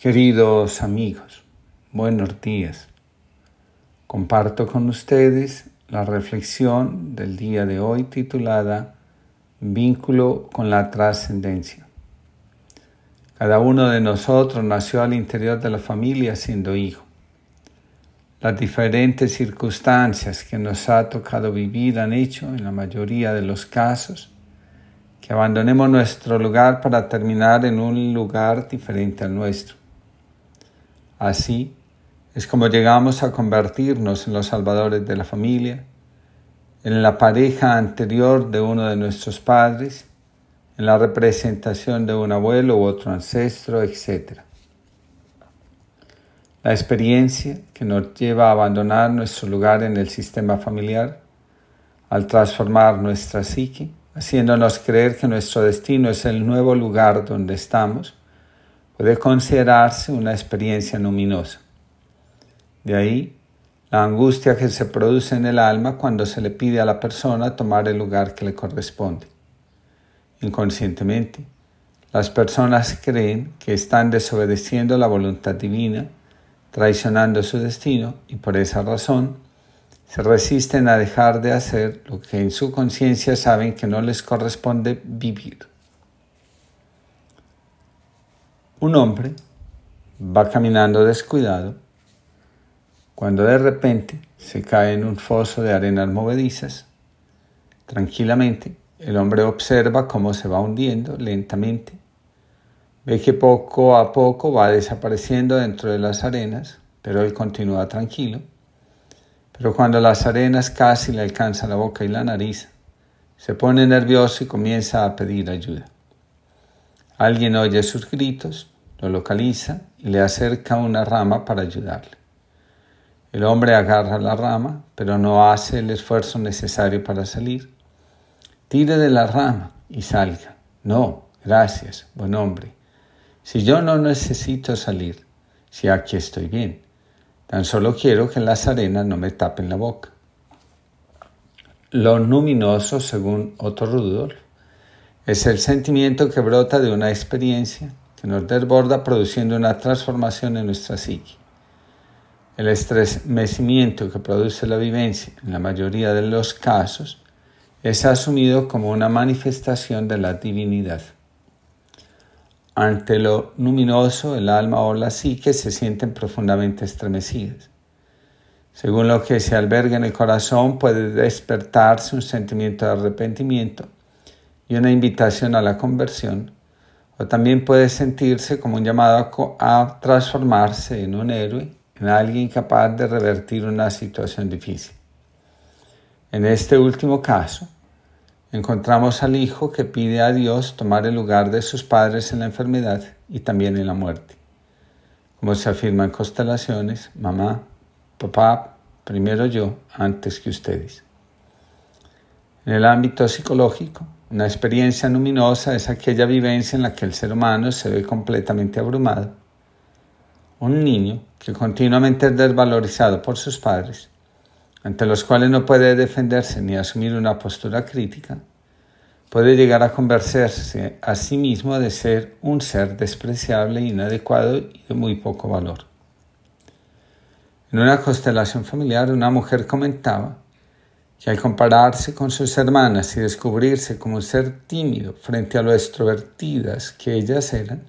Queridos amigos, buenos días. Comparto con ustedes la reflexión del día de hoy titulada Vínculo con la trascendencia. Cada uno de nosotros nació al interior de la familia siendo hijo. Las diferentes circunstancias que nos ha tocado vivir han hecho, en la mayoría de los casos, que abandonemos nuestro lugar para terminar en un lugar diferente al nuestro. Así es como llegamos a convertirnos en los salvadores de la familia, en la pareja anterior de uno de nuestros padres, en la representación de un abuelo u otro ancestro, etc. La experiencia que nos lleva a abandonar nuestro lugar en el sistema familiar, al transformar nuestra psique, haciéndonos creer que nuestro destino es el nuevo lugar donde estamos, puede considerarse una experiencia luminosa. De ahí la angustia que se produce en el alma cuando se le pide a la persona tomar el lugar que le corresponde. Inconscientemente, las personas creen que están desobedeciendo la voluntad divina, traicionando su destino y por esa razón se resisten a dejar de hacer lo que en su conciencia saben que no les corresponde vivir. Un hombre va caminando descuidado cuando de repente se cae en un foso de arenas movedizas. Tranquilamente, el hombre observa cómo se va hundiendo lentamente. Ve que poco a poco va desapareciendo dentro de las arenas, pero él continúa tranquilo. Pero cuando las arenas casi le alcanzan la boca y la nariz, se pone nervioso y comienza a pedir ayuda. Alguien oye sus gritos, lo localiza y le acerca una rama para ayudarle. El hombre agarra la rama, pero no hace el esfuerzo necesario para salir. Tire de la rama y salga. No, gracias, buen hombre. Si yo no necesito salir, si aquí estoy bien, tan solo quiero que las arenas no me tapen la boca. Lo luminoso, según Otto Rudolf, es el sentimiento que brota de una experiencia que nos desborda produciendo una transformación en nuestra psique. El estremecimiento que produce la vivencia, en la mayoría de los casos, es asumido como una manifestación de la divinidad. Ante lo luminoso, el alma o la psique se sienten profundamente estremecidas. Según lo que se alberga en el corazón, puede despertarse un sentimiento de arrepentimiento y una invitación a la conversión, también puede sentirse como un llamado a transformarse en un héroe, en alguien capaz de revertir una situación difícil. En este último caso, encontramos al hijo que pide a Dios tomar el lugar de sus padres en la enfermedad y también en la muerte. Como se afirma en constelaciones, mamá, papá, primero yo, antes que ustedes. En el ámbito psicológico, una experiencia luminosa es aquella vivencia en la que el ser humano se ve completamente abrumado. Un niño que continuamente es desvalorizado por sus padres, ante los cuales no puede defenderse ni asumir una postura crítica, puede llegar a convencerse a sí mismo de ser un ser despreciable, inadecuado y de muy poco valor. En una constelación familiar, una mujer comentaba que al compararse con sus hermanas y descubrirse como un ser tímido frente a lo extrovertidas que ellas eran,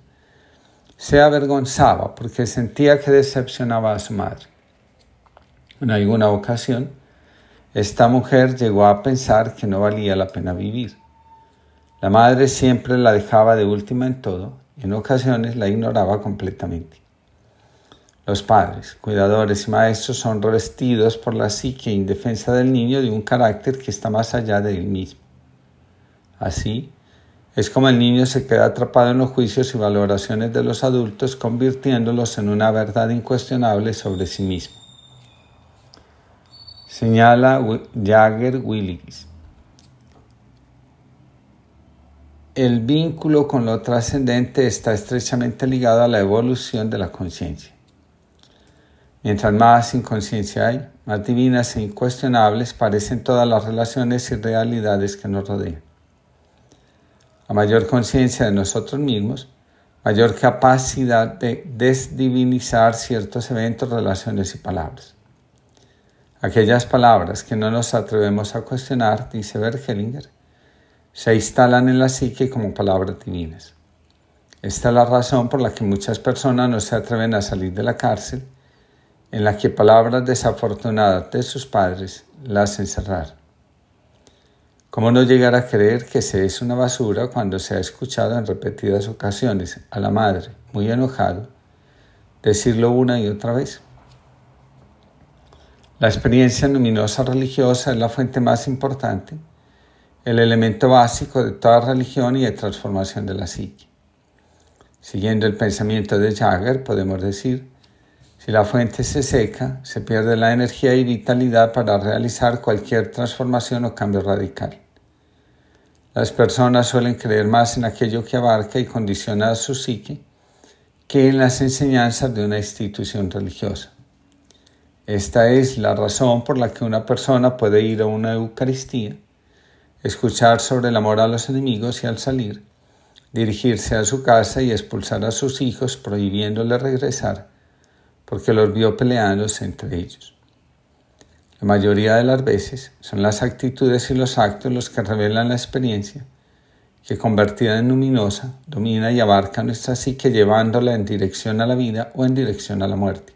se avergonzaba porque sentía que decepcionaba a su madre. En alguna ocasión, esta mujer llegó a pensar que no valía la pena vivir. La madre siempre la dejaba de última en todo y en ocasiones la ignoraba completamente. Los padres, cuidadores y maestros son revestidos por la psique e indefensa del niño de un carácter que está más allá de él mismo. Así, es como el niño se queda atrapado en los juicios y valoraciones de los adultos, convirtiéndolos en una verdad incuestionable sobre sí mismo. Señala Jagger Willis. El vínculo con lo trascendente está estrechamente ligado a la evolución de la conciencia. Mientras más inconsciencia hay, más divinas e incuestionables parecen todas las relaciones y realidades que nos rodean. A mayor conciencia de nosotros mismos, mayor capacidad de desdivinizar ciertos eventos, relaciones y palabras. Aquellas palabras que no nos atrevemos a cuestionar, dice Bergelinger, se instalan en la psique como palabras divinas. Esta es la razón por la que muchas personas no se atreven a salir de la cárcel, en la que palabras desafortunadas de sus padres las encerraron. ¿Cómo no llegar a creer que se es una basura cuando se ha escuchado en repetidas ocasiones a la madre, muy enojado, decirlo una y otra vez? La experiencia luminosa religiosa es la fuente más importante, el elemento básico de toda religión y de transformación de la psique. Siguiendo el pensamiento de Jagger, podemos decir, si la fuente se seca, se pierde la energía y vitalidad para realizar cualquier transformación o cambio radical. Las personas suelen creer más en aquello que abarca y condiciona su psique que en las enseñanzas de una institución religiosa. Esta es la razón por la que una persona puede ir a una Eucaristía, escuchar sobre el amor a los enemigos y al salir, dirigirse a su casa y expulsar a sus hijos prohibiéndole regresar porque los vio peleándose entre ellos. La mayoría de las veces son las actitudes y los actos los que revelan la experiencia, que convertida en luminosa, domina y abarca nuestra psique llevándola en dirección a la vida o en dirección a la muerte.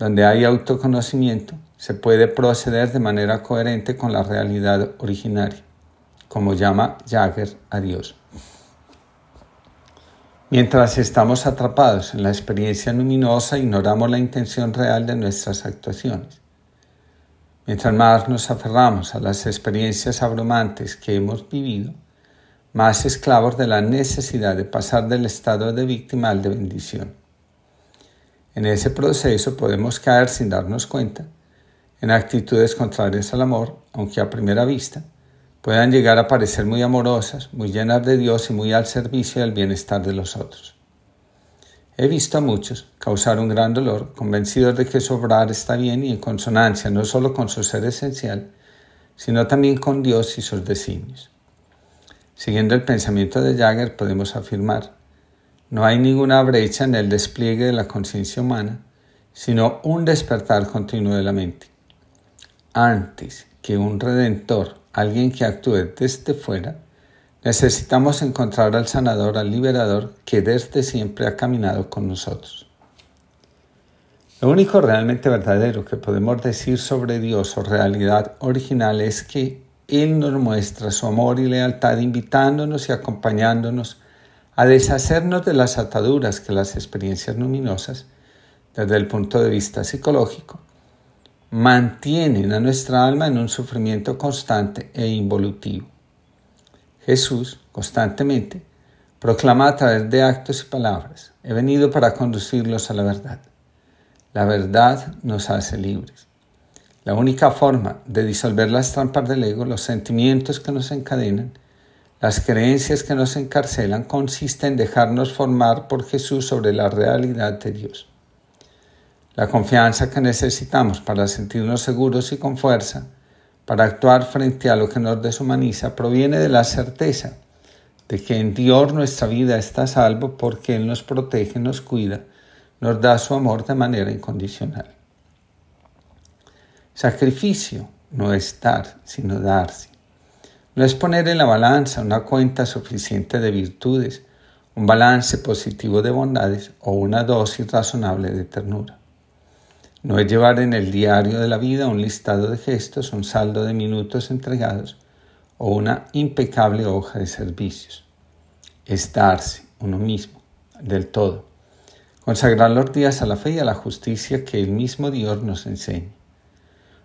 Donde hay autoconocimiento, se puede proceder de manera coherente con la realidad originaria, como llama Jagger a Dios. Mientras estamos atrapados en la experiencia luminosa, ignoramos la intención real de nuestras actuaciones. Mientras más nos aferramos a las experiencias abrumantes que hemos vivido, más esclavos de la necesidad de pasar del estado de víctima al de bendición. En ese proceso podemos caer sin darnos cuenta en actitudes contrarias al amor, aunque a primera vista puedan llegar a parecer muy amorosas, muy llenas de Dios y muy al servicio del bienestar de los otros. He visto a muchos causar un gran dolor, convencidos de que su obrar está bien y en consonancia no solo con su ser esencial, sino también con Dios y sus designios. Siguiendo el pensamiento de Jagger podemos afirmar, no hay ninguna brecha en el despliegue de la conciencia humana, sino un despertar continuo de la mente. Antes que un redentor alguien que actúe desde fuera, necesitamos encontrar al sanador, al liberador que desde siempre ha caminado con nosotros. Lo único realmente verdadero que podemos decir sobre Dios o realidad original es que Él nos muestra su amor y lealtad invitándonos y acompañándonos a deshacernos de las ataduras que las experiencias luminosas, desde el punto de vista psicológico, mantienen a nuestra alma en un sufrimiento constante e involutivo. Jesús constantemente proclama a través de actos y palabras, he venido para conducirlos a la verdad. La verdad nos hace libres. La única forma de disolver las trampas del ego, los sentimientos que nos encadenan, las creencias que nos encarcelan, consiste en dejarnos formar por Jesús sobre la realidad de Dios. La confianza que necesitamos para sentirnos seguros y con fuerza, para actuar frente a lo que nos deshumaniza, proviene de la certeza de que en Dios nuestra vida está salvo porque Él nos protege, nos cuida, nos da su amor de manera incondicional. Sacrificio no es dar, sino darse. No es poner en la balanza una cuenta suficiente de virtudes, un balance positivo de bondades o una dosis razonable de ternura. No es llevar en el diario de la vida un listado de gestos, un saldo de minutos entregados o una impecable hoja de servicios. Es darse uno mismo, del todo. Consagrar los días a la fe y a la justicia que el mismo Dios nos enseña.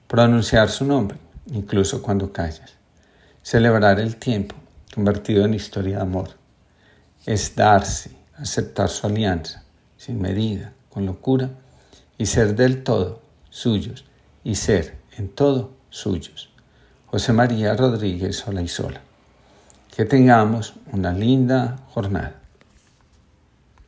Pronunciar su nombre, incluso cuando callas. Celebrar el tiempo, convertido en historia de amor. Es darse, aceptar su alianza, sin medida, con locura y ser del todo suyos y ser en todo suyos. José María Rodríguez Sola y Sola. Que tengamos una linda jornada.